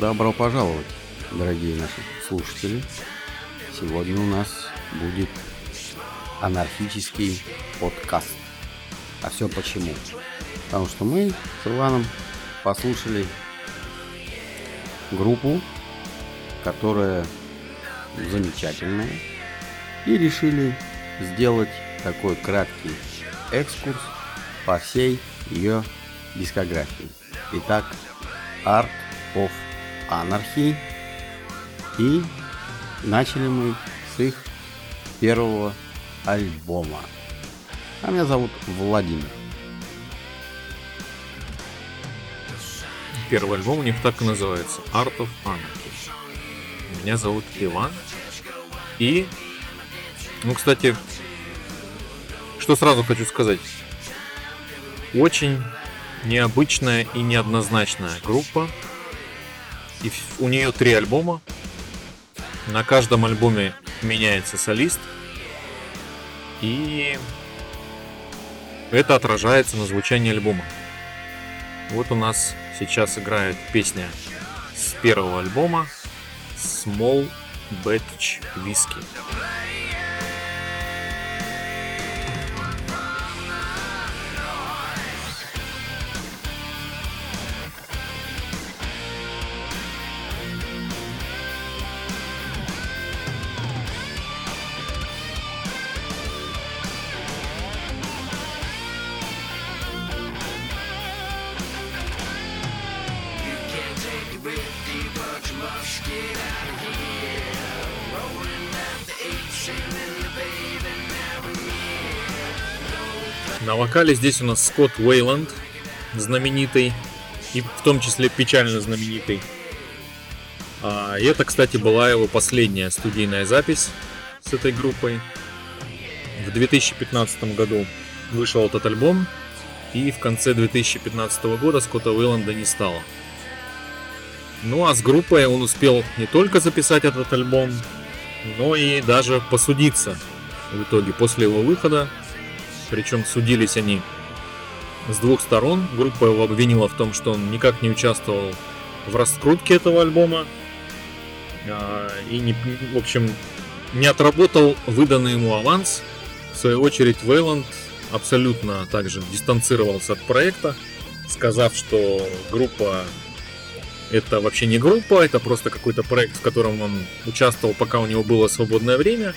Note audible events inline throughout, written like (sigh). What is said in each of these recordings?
Добро пожаловать, дорогие наши слушатели. Сегодня у нас будет анархический подкаст. А все почему? Потому что мы с Иваном послушали группу, которая замечательная, и решили сделать такой краткий экскурс по всей ее дискографии. Итак, Art of Anarchy. И начали мы с их первого альбома. А меня зовут Владимир. Первый альбом у них так и называется. Art of Anarchy. Меня зовут Иван. И, ну, кстати, что сразу хочу сказать. Очень необычная и неоднозначная группа. И у нее три альбома. На каждом альбоме меняется солист. И это отражается на звучании альбома. Вот у нас сейчас играет песня с первого альбома Small Batch Whiskey. На вокале здесь у нас Скотт Уэйланд, знаменитый, и в том числе печально знаменитый. А, и это, кстати, была его последняя студийная запись с этой группой. В 2015 году вышел этот альбом, и в конце 2015 года Скотта Уэйланда не стало. Ну а с группой он успел не только записать этот альбом, но и даже посудиться в итоге после его выхода причем судились они с двух сторон. Группа его обвинила в том, что он никак не участвовал в раскрутке этого альбома. А, и, не, в общем, не отработал выданный ему аванс. В свою очередь, Вейланд абсолютно также дистанцировался от проекта, сказав, что группа это вообще не группа, это просто какой-то проект, в котором он участвовал, пока у него было свободное время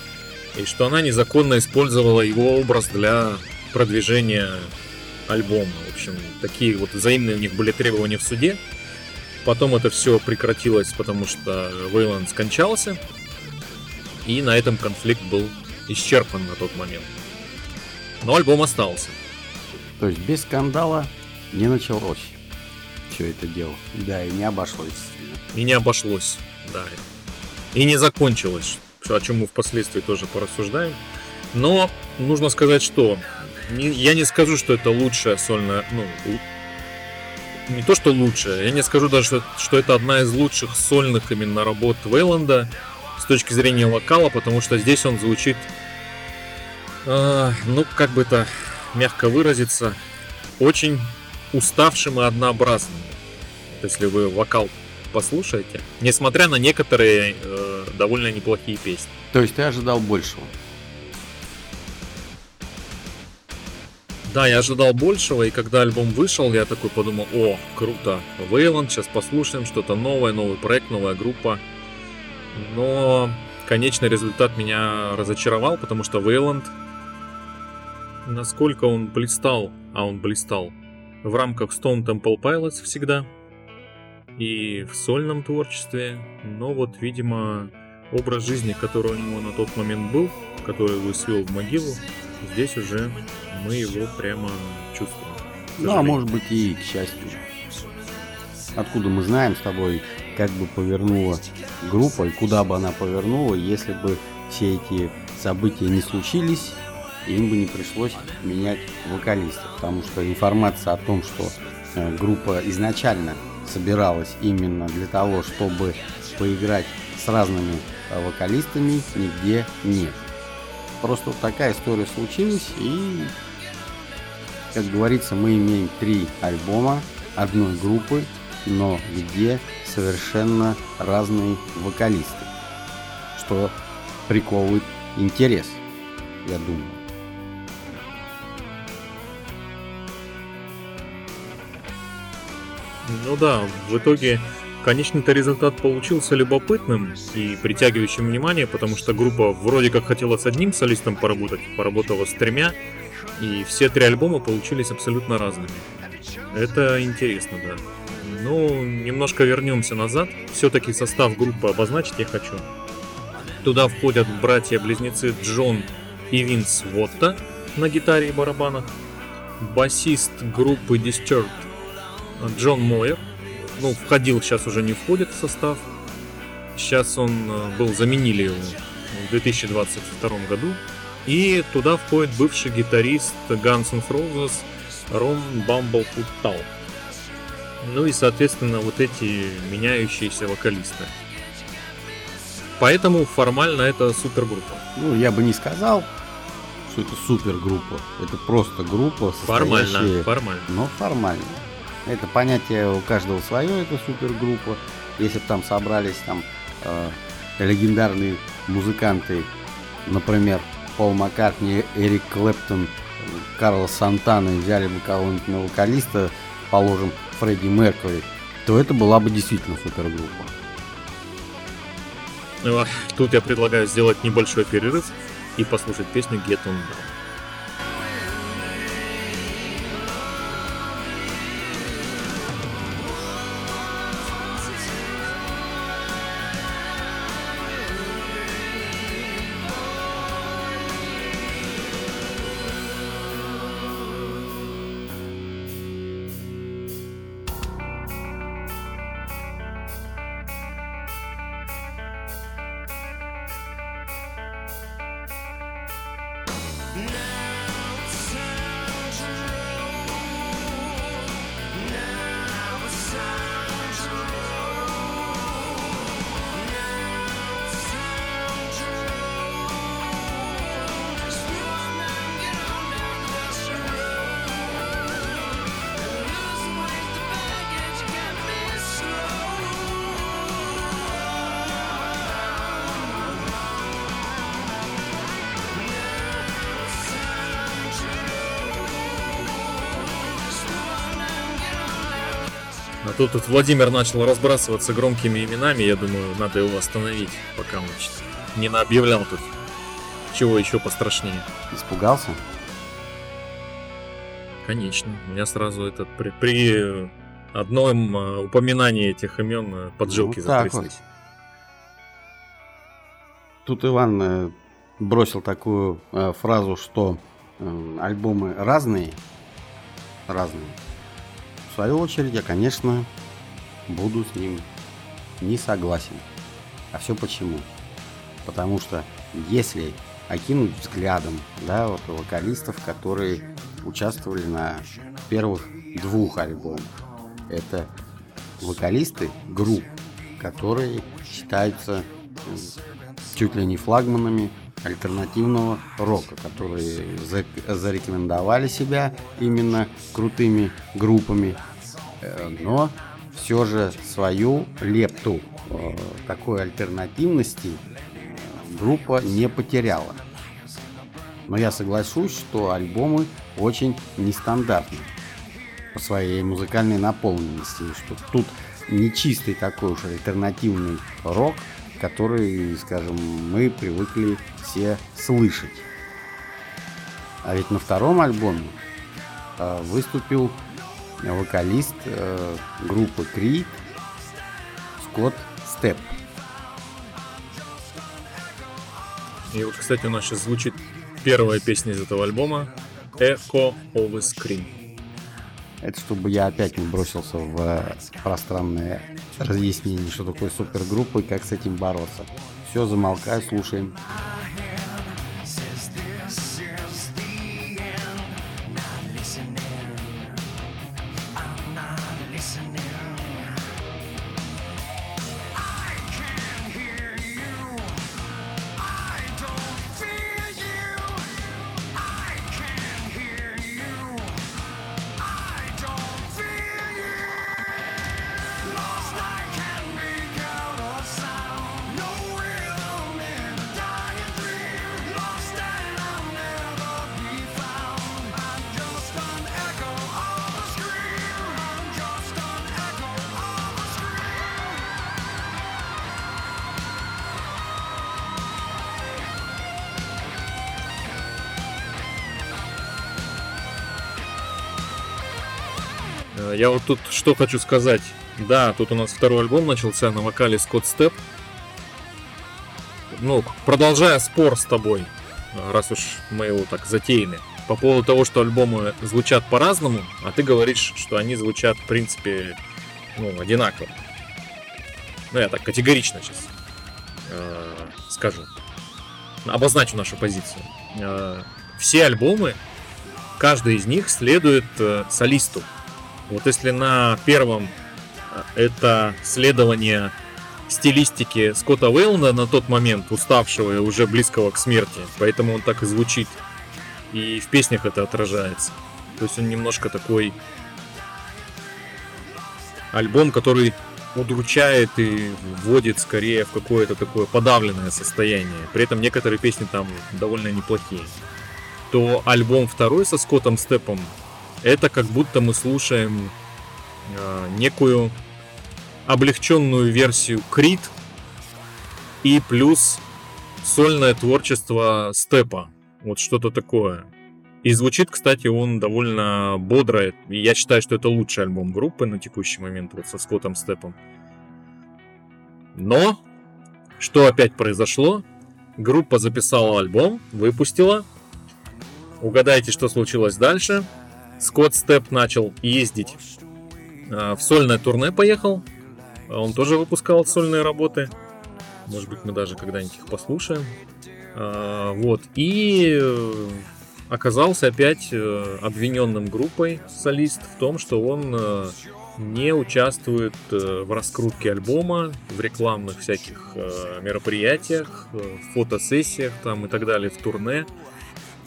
и что она незаконно использовала его образ для продвижения альбома. В общем, такие вот взаимные у них были требования в суде. Потом это все прекратилось, потому что Вейланд скончался. И на этом конфликт был исчерпан на тот момент. Но альбом остался. То есть без скандала не началось все это дело. Да, и не обошлось. И не обошлось, да. И не закончилось о чем мы впоследствии тоже порассуждаем. Но нужно сказать, что я не скажу, что это лучшая сольная, ну, не то, что лучшая, я не скажу даже, что, что это одна из лучших сольных именно работ Вейланда с точки зрения вокала, потому что здесь он звучит, э, ну, как бы это мягко выразиться, очень уставшим и однообразным. Если вы вокал послушаете, несмотря на некоторые э, довольно неплохие песни. То есть ты ожидал большего? Да, я ожидал большего, и когда альбом вышел, я такой подумал, о, круто, Вейланд, сейчас послушаем что-то новое, новый проект, новая группа. Но конечный результат меня разочаровал, потому что Вейланд, насколько он блистал, а он блистал, в рамках Stone Temple Pilots всегда, и в сольном творчестве, но вот, видимо, образ жизни, который у него на тот момент был, который его свел в могилу, здесь уже мы его прямо чувствуем. Ну, а может быть и к счастью. Откуда мы знаем с тобой, как бы повернула группа и куда бы она повернула, если бы все эти события не случились, им бы не пришлось менять вокалиста. Потому что информация о том, что э, группа изначально собиралась именно для того, чтобы поиграть с разными э, вокалистами, нигде нет. Просто такая история случилась, и, как говорится, мы имеем три альбома одной группы, но где совершенно разные вокалисты, что приковывает интерес, я думаю. Ну да, в итоге конечный-то результат получился любопытным и притягивающим внимание, потому что группа вроде как хотела с одним солистом поработать, поработала с тремя, и все три альбома получились абсолютно разными. Это интересно, да. Ну, немножко вернемся назад. Все-таки состав группы обозначить я хочу. Туда входят братья-близнецы Джон и Винс Вотта на гитаре и барабанах, басист группы Disturbed Джон Мойер, ну, входил, сейчас уже не входит в состав. Сейчас он э, был, заменили его в 2022 году. И туда входит бывший гитарист Guns N' Roses Рон Бамблфуд Тау. Ну и, соответственно, вот эти меняющиеся вокалисты. Поэтому формально это супергруппа. Ну, я бы не сказал, что это супергруппа. Это просто группа, Формально, формально. Но формально. Это понятие у каждого свое, это супергруппа. Если бы там собрались там э, легендарные музыканты, например, Пол Маккартни, Эрик Клэптон, Карл Сантана и взяли бы кого-нибудь на вокалиста, положим, Фредди Меркьюри, то это была бы действительно супергруппа. Ну, а Тут я предлагаю сделать небольшой перерыв и послушать песню Get On Down. А тут, тут Владимир начал разбрасываться громкими именами, я думаю, надо его остановить, пока он не наобъявлял тут чего еще пострашнее. Испугался? Конечно, у меня сразу этот при, при одном э, упоминании этих имен э, поджилки Вот так затряслись. Тут Иван э, бросил такую э, фразу, что э, альбомы разные, разные. В свою очередь, я, конечно, буду с ним не согласен. А все почему? Потому что если окинуть взглядом, да, вот вокалистов, которые участвовали на первых двух альбомах, это вокалисты групп, которые считаются чуть ли не флагманами альтернативного рока, которые за- зарекомендовали себя именно крутыми группами, э, но все же свою лепту э, такой альтернативности э, группа не потеряла. Но я соглашусь, что альбомы очень нестандартны по своей музыкальной наполненности, что тут не чистый такой уж альтернативный рок, который, скажем, мы привыкли все слышать. А ведь на втором альбоме э, выступил вокалист э, группы Creed Скотт Степ. И вот, кстати, у нас сейчас звучит первая песня из этого альбома Echo of a Scream. Это чтобы я опять не бросился в э, пространное разъяснение, что такое супергруппа и как с этим бороться. Все, замолкаю, слушаем. Я вот тут что хочу сказать. Да, тут у нас второй альбом начался на вокале Скотт Степ. Ну, продолжая спор с тобой, раз уж мы его так затеяли, по поводу того, что альбомы звучат по-разному, а ты говоришь, что они звучат, в принципе, ну, одинаково. Ну, я так категорично сейчас э, скажу. Обозначу нашу позицию. Э, все альбомы, каждый из них следует э, солисту. Вот если на первом э, это следование стилистики Скотта Уэйлна на тот момент, уставшего и уже близкого к смерти, поэтому он так и звучит. И в песнях это отражается. То есть он немножко такой альбом, который удручает и вводит скорее в какое-то такое подавленное состояние. При этом некоторые песни там довольно неплохие. То альбом второй со Скоттом Степом это как будто мы слушаем э, некую облегченную версию Крит и плюс сольное творчество Степа. Вот что-то такое. И звучит, кстати, он довольно бодро. Я считаю, что это лучший альбом группы на текущий момент вот со Скоттом Степом. Но, что опять произошло? Группа записала альбом, выпустила. Угадайте, что случилось дальше. Скотт Степ начал ездить э, в сольное турне поехал. Он тоже выпускал сольные работы. Может быть, мы даже когда-нибудь их послушаем. А, Вот. И э, оказался опять э, обвиненным группой солист в том, что он э, не участвует в раскрутке альбома, в рекламных всяких мероприятиях, в фотосессиях там и так далее, в турне.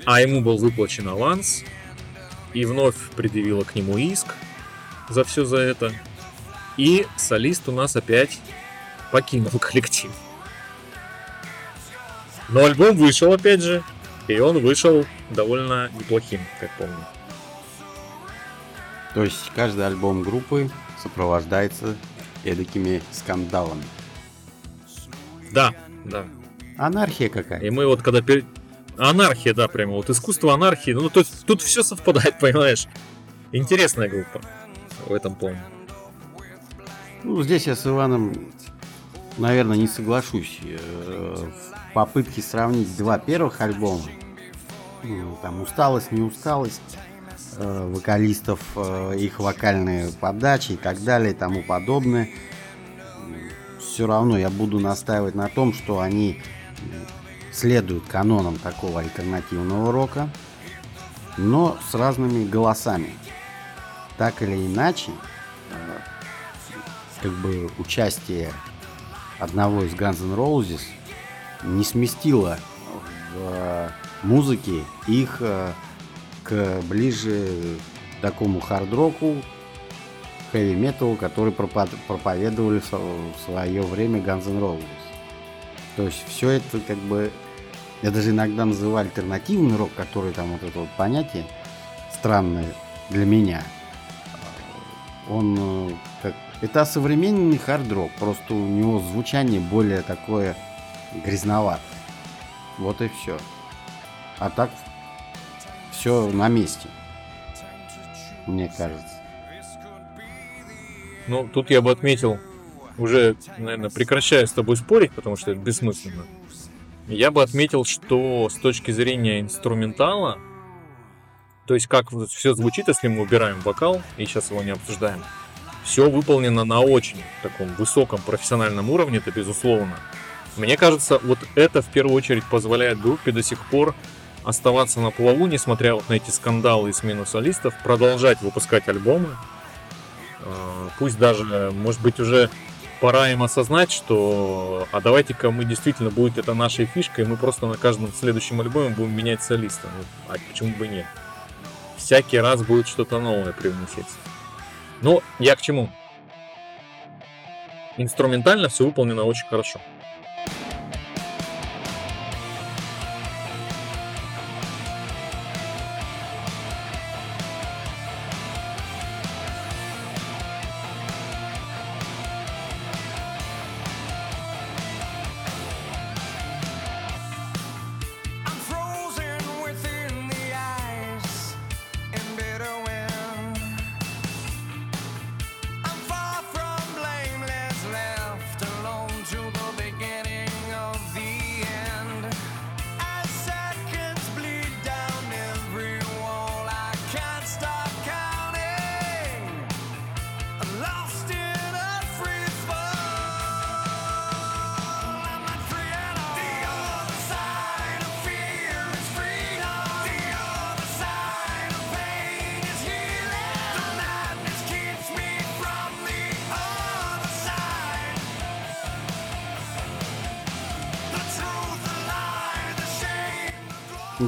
А ему был выплачен аванс, и вновь предъявила к нему иск за все за это. И солист у нас опять покинул (laughs) коллектив. Но альбом вышел опять же, и он вышел довольно неплохим, как помню. То есть каждый альбом группы сопровождается эдакими скандалами. Да, да. Анархия какая. И мы вот когда пер- Анархия, да, прямо вот искусство анархии. Ну, то есть тут все совпадает, (laughs) понимаешь? Интересная группа в этом плане. Ну, здесь я с Иваном, наверное, не соглашусь. Э, В попытке сравнить два первых альбома, ну, там усталость, не усталость, э, вокалистов, э, их вокальные подачи и так далее и тому подобное, все равно я буду настаивать на том, что они м, следуют канонам такого альтернативного рока, но с разными голосами. Так или иначе, э, как бы участие одного из Guns N' Roses не сместило в э, музыке их э, к ближе такому хард-року, хэви-металу, который проповедовали в свое время Guns N' Roses. То есть все это как бы, я даже иногда называю альтернативный рок, который там вот это вот понятие странное для меня. Он э, как это современный хард-рок, просто у него звучание более такое грязноватое. Вот и все. А так все на месте. Мне кажется. Ну, тут я бы отметил, уже, наверное, прекращаю с тобой спорить, потому что это бессмысленно. Я бы отметил, что с точки зрения инструментала, то есть как все звучит, если мы убираем вокал, и сейчас его не обсуждаем, все выполнено на очень таком высоком профессиональном уровне, это безусловно. Мне кажется, вот это в первую очередь позволяет группе до сих пор оставаться на плаву, несмотря вот на эти скандалы и смену солистов, продолжать выпускать альбомы. Э, Пусть даже, может быть, уже пора им осознать, что а давайте-ка мы действительно будет это нашей фишкой, мы просто на каждом следующем альбоме будем менять солиста. Ну, а почему бы нет? Всякий раз будет что-то новое привноситься. Но я к чему? Инструментально все выполнено очень хорошо.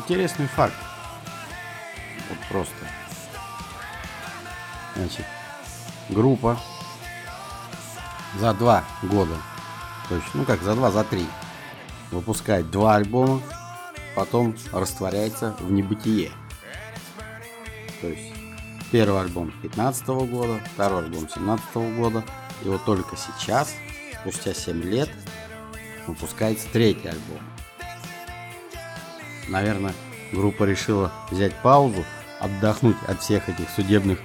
Интересный факт. Вот просто. Значит, группа за два года, то есть, ну как, за два, за три, выпускает два альбома, потом растворяется в небытие. То есть, первый альбом 15 года, второй альбом 17 года, и вот только сейчас, спустя 7 лет, выпускается третий альбом. Наверное, группа решила взять паузу, отдохнуть от всех этих судебных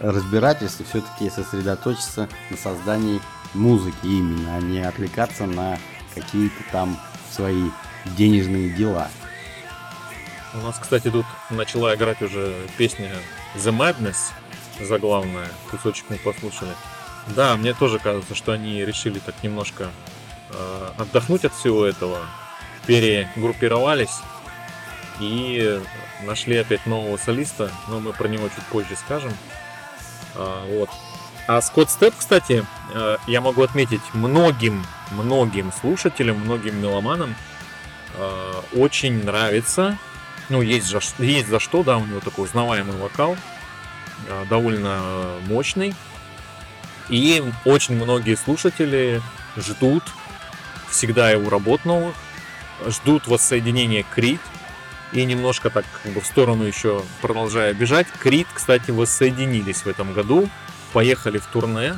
разбирательств и все-таки сосредоточиться на создании музыки именно, а не отвлекаться на какие-то там свои денежные дела. У нас, кстати, тут начала играть уже песня The Madness, заглавная, кусочек мы послушали. Да, мне тоже кажется, что они решили так немножко э, отдохнуть от всего этого, перегруппировались и нашли опять нового солиста, но мы про него чуть позже скажем. А, вот. А Скотт Степ, кстати, э, я могу отметить многим, многим слушателям, многим меломанам э, очень нравится. Ну, есть, за, есть за что, да, у него такой узнаваемый вокал, э, довольно мощный. И очень многие слушатели ждут всегда его работ новых, ждут воссоединения Крит, и немножко так как бы в сторону еще продолжая бежать. Крит, кстати, воссоединились в этом году, поехали в турне.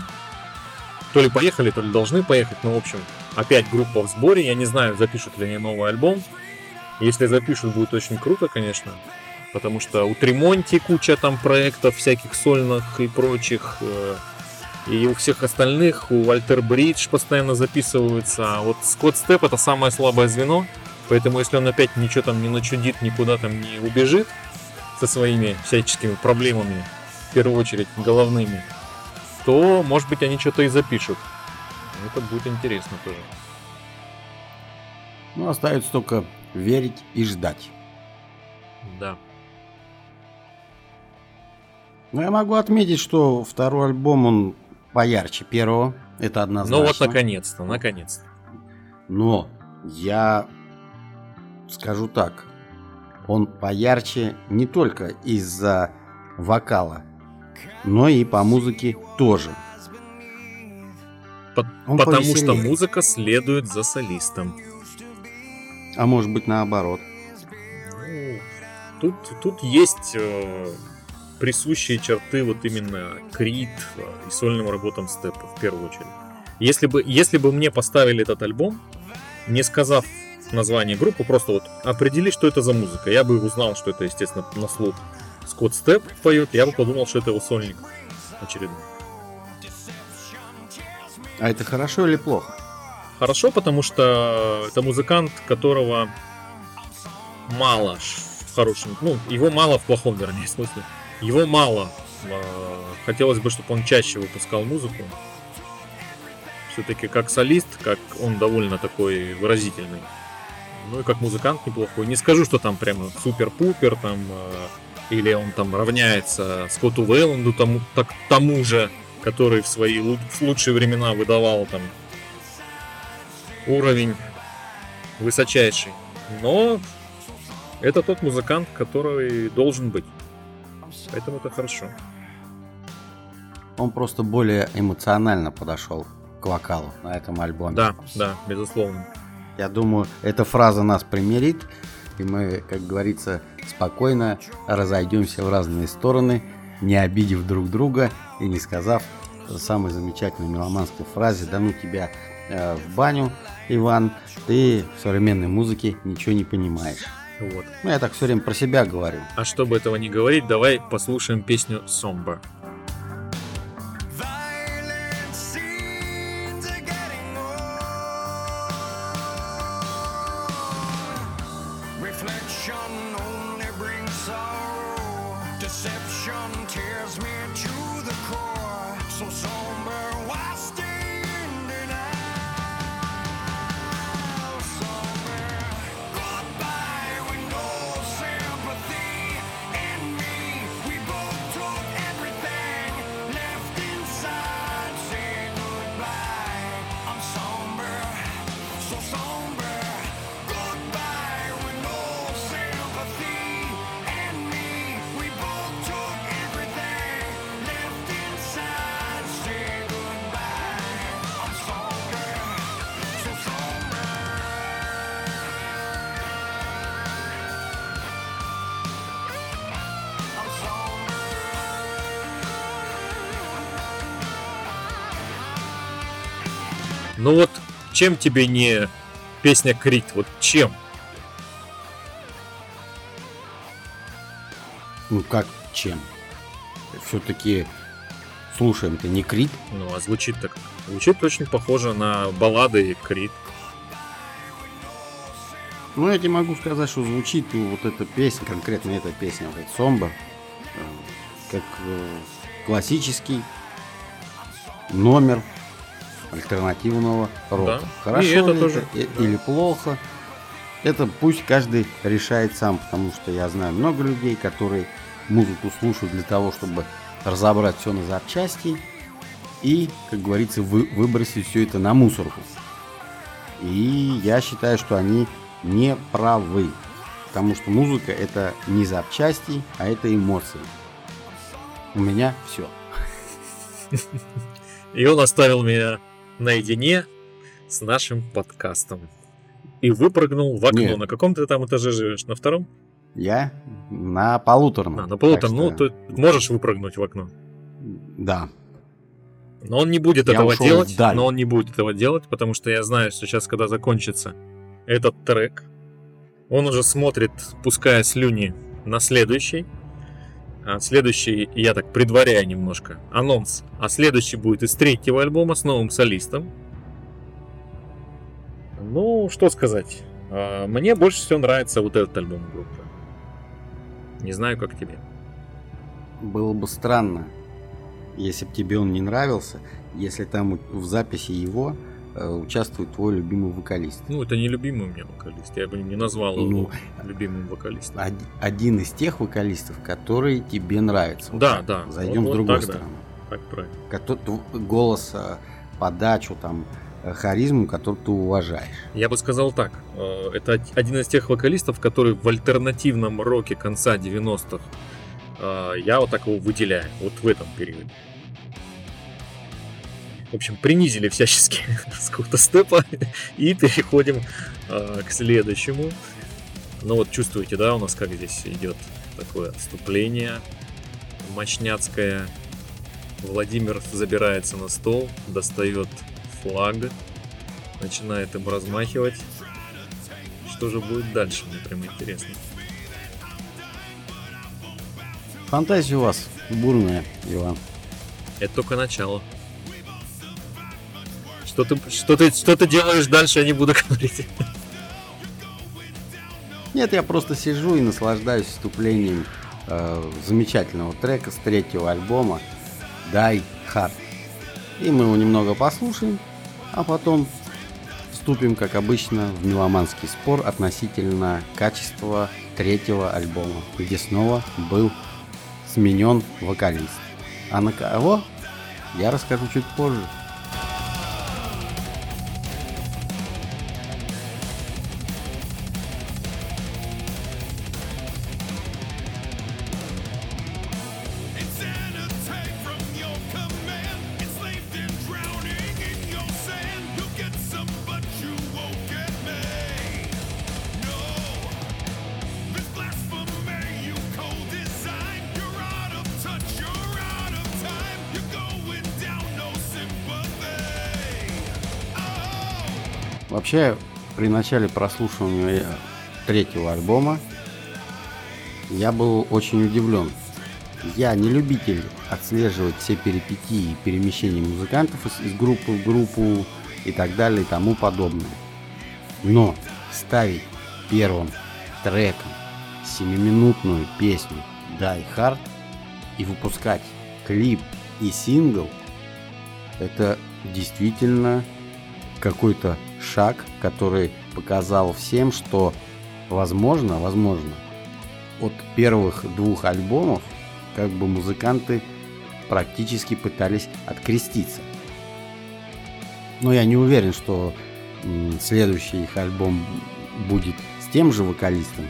То ли поехали, то ли должны поехать, но в общем, опять группа в сборе. Я не знаю, запишут ли они новый альбом. Если запишут, будет очень круто, конечно. Потому что у Тремонти куча там проектов всяких сольных и прочих. э, И у всех остальных, у Альтер Бридж постоянно записываются. А вот Скотт Степ это самое слабое звено. Поэтому если он опять ничего там не начудит, никуда там не убежит со своими всяческими проблемами, в первую очередь головными, то, может быть, они что-то и запишут. Это будет интересно тоже. Ну, остается только верить и ждать. Да. Но я могу отметить, что второй альбом, он поярче первого. Это однозначно. Ну вот, наконец-то, наконец-то. Но я скажу так. Он поярче не только из-за вокала, но и по музыке тоже. По- Он потому повеселее. что музыка следует за солистом. А может быть наоборот. Ну, Тут, тут есть э, присущие черты вот именно Крит э, и сольным работам Степа в первую очередь. Если бы, если бы мне поставили этот альбом, не сказав название группы, просто вот определи, что это за музыка, я бы узнал, что это, естественно, на слух Скотт Степ поет, я бы подумал, что это его сольник очередной. А это хорошо или плохо? Хорошо, потому что это музыкант, которого мало в хорошем, ну, его мало в плохом, вернее, (laughs) смысле. Его мало. Э, Хотелось бы, чтобы он чаще выпускал музыку. Все-таки как солист, как он довольно такой выразительный. Ну и как музыкант неплохой. Не скажу, что там прямо супер-пупер, там, э, или он там равняется Скотту Вейланду, тому, так, тому же, который в свои в лучшие времена выдавал там уровень высочайший. Но это тот музыкант, который должен быть. Поэтому это хорошо. Он просто более эмоционально подошел к вокалу на этом альбоме. Да, да, безусловно. Я думаю, эта фраза нас примирит, и мы, как говорится, спокойно разойдемся в разные стороны, не обидев друг друга и не сказав самой замечательной меломанской фразе «Да ну тебя э, в баню, Иван, ты в современной музыке ничего не понимаешь». Вот. Ну, я так все время про себя говорю. А чтобы этого не говорить, давай послушаем песню Somber. Ну вот, чем тебе не песня Крит? Вот чем? Ну как чем? Все-таки слушаем-то не Крит. Ну, а звучит так. Звучит очень похоже на баллады Крит. Ну, я тебе могу сказать, что звучит вот эта песня, конкретно эта песня, вот Сомба, э, как э, классический номер альтернативного рока. Да. Хорошо И это ли тоже, и- да. или плохо, это пусть каждый решает сам, потому что я знаю много людей, которые музыку слушают для того, чтобы разобрать все на запчасти и, как говорится, вы- выбросить все это на мусорку. И я считаю, что они не правы. Потому что музыка это не запчасти, а это эмоции. У меня все. (laughs) И он оставил меня наедине с нашим подкастом. И выпрыгнул в окно. Нет. На каком ты там этаже живешь? На втором? Я на полуторном. А, на полуторном. Ну, что, ты можешь выпрыгнуть в окно. Да. Но он не будет Я этого делать. вдаль. Но он не будет этого делать, потому что я знаю, что сейчас, когда закончится этот трек, он уже смотрит, пуская слюни на следующий. А следующий, я так предваряю немножко, анонс. А следующий будет из третьего альбома с новым солистом. Ну, что сказать. А, Мне больше всего нравится вот этот альбом группы. Не знаю, как тебе. Было бы странно, если бы тебе он не нравился, если там в записи его участвует твой любимый вокалист. Ну, это не любимый у меня вокалист. Я бы не назвал его Ну, любимым вокалистом. Од- один из тех вокалистов, которые тебе нравятся. Вот Да, так. да. Зайдем Вот- с вот другой так, да. стороны. Так правильно. Кото- тв- голос, э, подачу, там, э, харизму, которую ты уважаешь. Я бы сказал так. э, Это од- один из тех вокалистов, который в альтернативном роке конца 90-х э, я вот так его выделяю. Вот в этом периоде. В общем, принизили всячески (laughs) с какого-то степа (laughs) и переходим э, к следующему. Ну вот чувствуете, да, у нас как здесь идет такое отступление мощняцкое. Владимир забирается на стол, достает флаг, начинает им размахивать. Что же будет дальше, мне прям интересно. Фантазия у вас бурная, Иван. Это только начало. Что ты, что ты, что ты делаешь дальше, я не буду (laughs) говорить. Нет, я просто сижу и наслаждаюсь вступлением э, замечательного трека с третьего альбома Die Hard. И мы его немного послушаем, а потом вступим, как обычно, в меломанский спор относительно качества третьего альбома, где снова был сменен вокалист. А на кого? Я расскажу чуть позже. Вообще, при начале прослушивания третьего альбома я был очень удивлен. Я не любитель отслеживать все перипетии и перемещения музыкантов из, группы в группу и так далее и тому подобное. Но ставить первым треком семиминутную песню Die Hard и выпускать клип и сингл это действительно какой-то шаг, который показал всем, что возможно, возможно, от первых двух альбомов как бы музыканты практически пытались откреститься. Но я не уверен, что следующий их альбом будет с тем же вокалистом,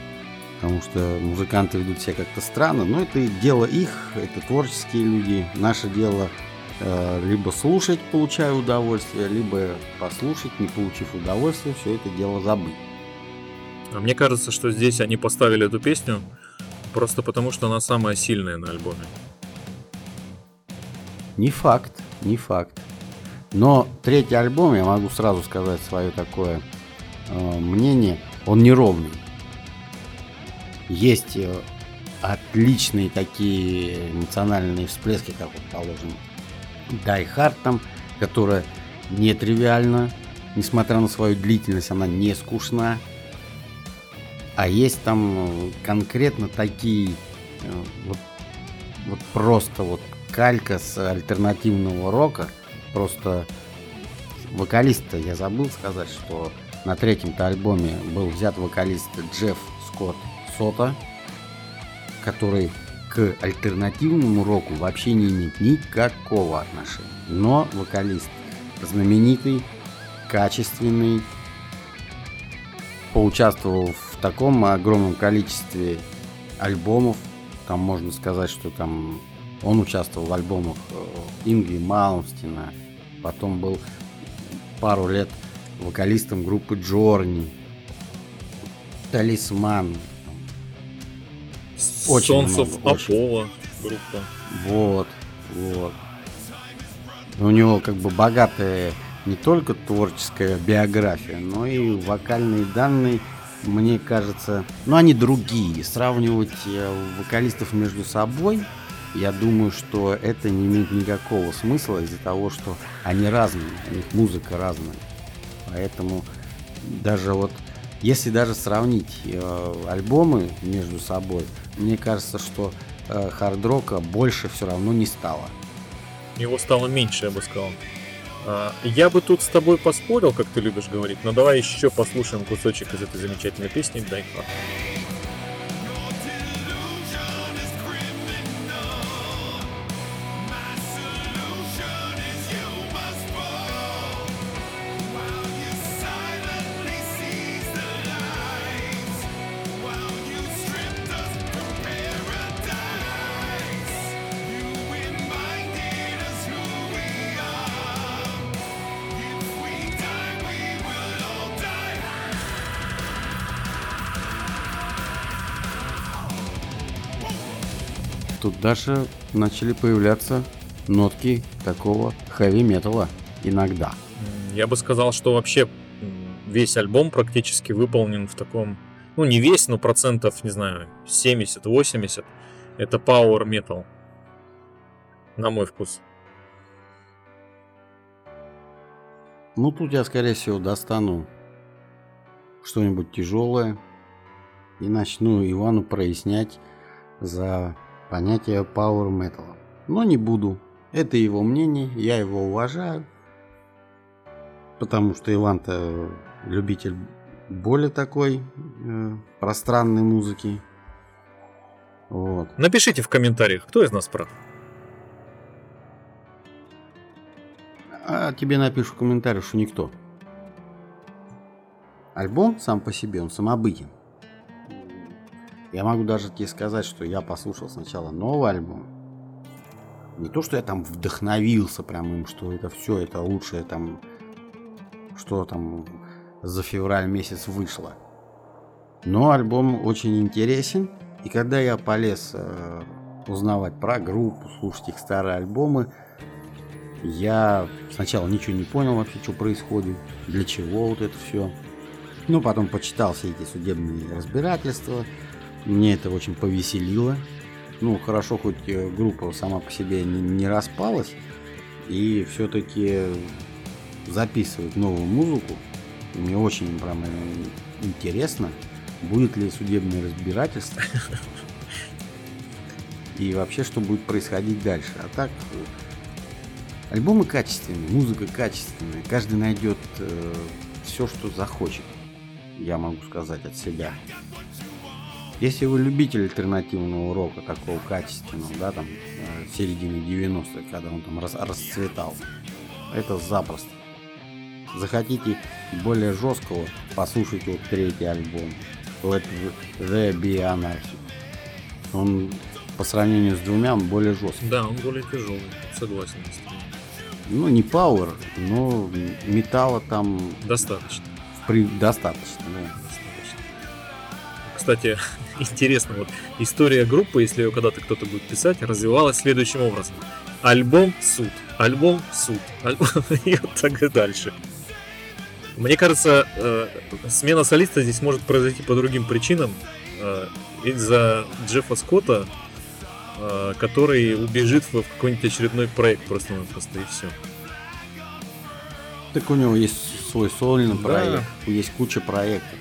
потому что музыканты ведут себя как-то странно, но это дело их, это творческие люди, наше дело либо слушать, получая удовольствие, либо послушать, не получив удовольствия, все это дело забыть. А мне кажется, что здесь они поставили эту песню просто потому, что она самая сильная на альбоме. Не факт, не факт. Но третий альбом, я могу сразу сказать свое такое э, мнение, он неровный. Есть э, отличные такие эмоциональные всплески, как вот положим Там, которая нетривиальна, несмотря на свою длительность, она не скучна. А есть там э, конкретно такие э, вот, вот просто вот калька с альтернативного рока. Просто вокалиста я забыл сказать, что на третьем-то альбоме был взят вокалист Джефф Скотт Сота, который к альтернативному року вообще не имеет никакого отношения. Но вокалист знаменитый, качественный, поучаствовал в таком огромном количестве альбомов. Там можно сказать, что там он участвовал в альбомах э, Ингви Малмстина, потом был пару лет вокалистом группы Джорни, Талисман. Очень много, очень. Apollo группа. Вот, вот. У него как бы богатая не только творческая биография, но и вокальные данные, мне кажется, ну они другие. Сравнивать э, вокалистов между собой, я думаю, что это не имеет никакого смысла из-за того, что они разные, у них музыка разная. Поэтому даже вот, если даже сравнить э, альбомы между собой, мне кажется, что э, хард-рока больше все равно не стало. Его стало меньше, я бы сказал. А, Я бы тут с тобой поспорил, как ты любишь говорить, но давай еще послушаем кусочек из этой замечательной песни Die Hard. Тут даже начали появляться нотки такого хэви-металла иногда. Я бы сказал, что вообще весь альбом практически выполнен в таком, ну не весь, но процентов, не знаю, 70-80. Это Power Metal. На мой вкус. Ну, тут я, скорее всего, достану что-нибудь тяжелое и начну Ивану прояснять за понятие Power Metal. Но не буду. Это его мнение, я его уважаю. Потому что Иван-то любитель более такой э, пространной музыки. Вот. Напишите в комментариях, кто из нас прав. А тебе напишу в комментариях, что никто. Альбом сам по себе, он самобытен. Я могу даже тебе сказать, что я послушал сначала новый альбом. Не то, что я там вдохновился прям им, что это все, это лучшее там, что там за февраль месяц вышло. Но альбом очень интересен. И когда я полез э, узнавать про группу, слушать их старые альбомы, я сначала ничего не понял вообще, что происходит, для чего вот это все. Ну, потом почитал все эти судебные разбирательства. Мне это очень повеселило. Ну, хорошо, хоть э, группа сама по себе не, не распалась. И все-таки записывают новую музыку. Мне очень прям э, интересно, будет ли судебное разбирательство. (laughs) И вообще, что будет происходить дальше. А так, э, альбомы качественные, музыка качественная. Каждый найдет все, что захочет. Я могу сказать от себя. Если вы любитель альтернативного рока, такого качественного, да, там, э, середины 90-х, когда он там рас- расцветал, это запросто. Захотите более жесткого, послушайте вот третий альбом Let the Be Anarchy. Он по сравнению с двумя он более жесткий. Да, он более тяжелый, согласен. с тобой. Ну, не пауэр, но металла там Достаточно. при... достаточно. да. Кстати, (laughs) интересно, вот история группы, если ее когда-то кто-то будет писать, развивалась следующим образом. альбом суд, альбом суд, альбом (laughs) и вот так и дальше. Мне кажется, э, смена солиста здесь может произойти по другим причинам. Э, из-за Джеффа Скотта, э, который убежит в какой-нибудь очередной проект просто-напросто и все. Так у него есть свой сольный Да. проект, есть куча проектов.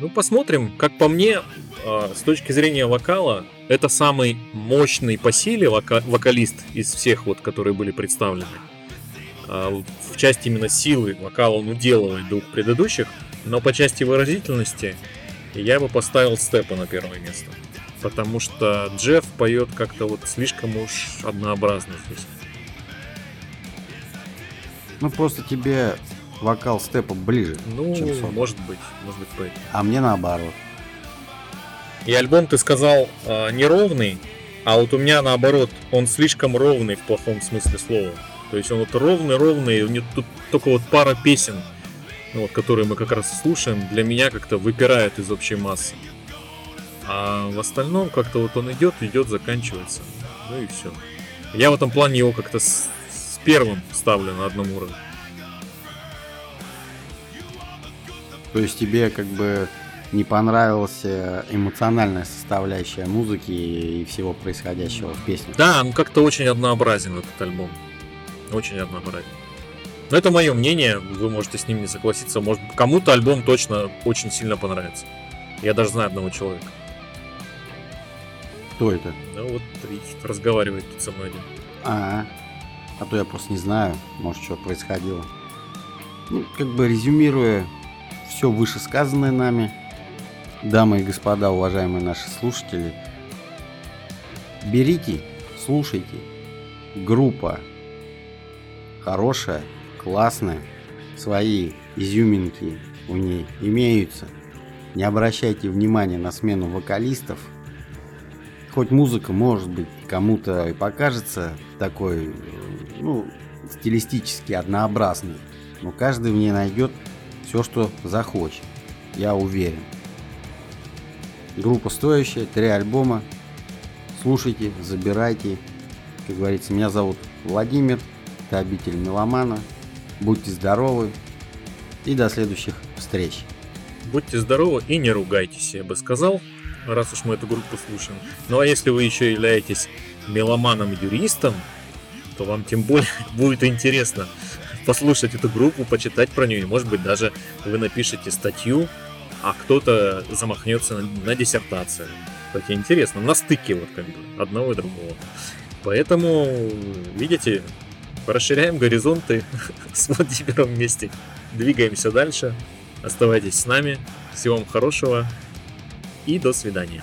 Ну, посмотрим. Как по мне, э, с точки зрения вокала, это самый мощный по силе вока- вокалист из всех, вот, которые были представлены. А В части именно силы вокала он уделывает двух предыдущих, но по части выразительности я бы поставил Степа на первое место. Потому что Джефф поет как-то вот слишком уж однообразно здесь. Ну просто тебе вокал степа ближе, Ну, чем Сот. может быть, может быть поэтому. А мне наоборот. И альбом ты сказал э, неровный, а вот у меня наоборот, он слишком ровный в плохом смысле слова. То есть он вот ровный-ровный, у него тут только вот пара песен, ну, вот, которые мы как раз слушаем, для меня как-то выпирают из общей массы. А в остальном как-то вот он идет, идет, заканчивается. Ну и все. Я в этом плане его как-то с, с первым ставлю на одном уровне. То есть тебе как бы не понравилась эмоциональная составляющая музыки и всего происходящего в песне. Да, он как-то очень однообразен этот альбом. Очень однообразен. Но это мое мнение, вы можете с ним не согласиться. Может, кому-то альбом точно очень сильно понравится. Я даже знаю одного человека. Кто это? Ну вот и разговаривает тут со мной один. А, а то я просто не знаю, может, что происходило. Ну, как бы резюмируя все вышесказанное нами, дамы и господа, уважаемые наши слушатели, берите, слушайте. Группа хорошая, классная, свои изюминки у ней имеются. Не обращайте внимания на смену вокалистов – хоть музыка, может быть, кому-то и покажется такой, ну, стилистически однообразной, но каждый в ней найдет все, что захочет. Я уверен. Группа стоящая, три альбома. Слушайте, забирайте. Как говорится, меня зовут Владимир, это обитель Меломана. Будьте здоровы и до следующих встреч. Будьте здоровы и не ругайтесь, я бы сказал, раз уж мы эту группу слушаем. Ну а если вы еще являетесь меломаном-юристом, то вам тем более (laughs) будет интересно послушать эту группу, почитать про нее. И может быть даже вы напишете статью, а кто-то замахнется на, на диссертацию. Кстати, интересно, на стыке вот как бы одного и другого. Поэтому, видите, расширяем горизонты (laughs) с Владимиром вместе. Двигаемся дальше. Оставайтесь с нами. Всего вам хорошего и до свидания.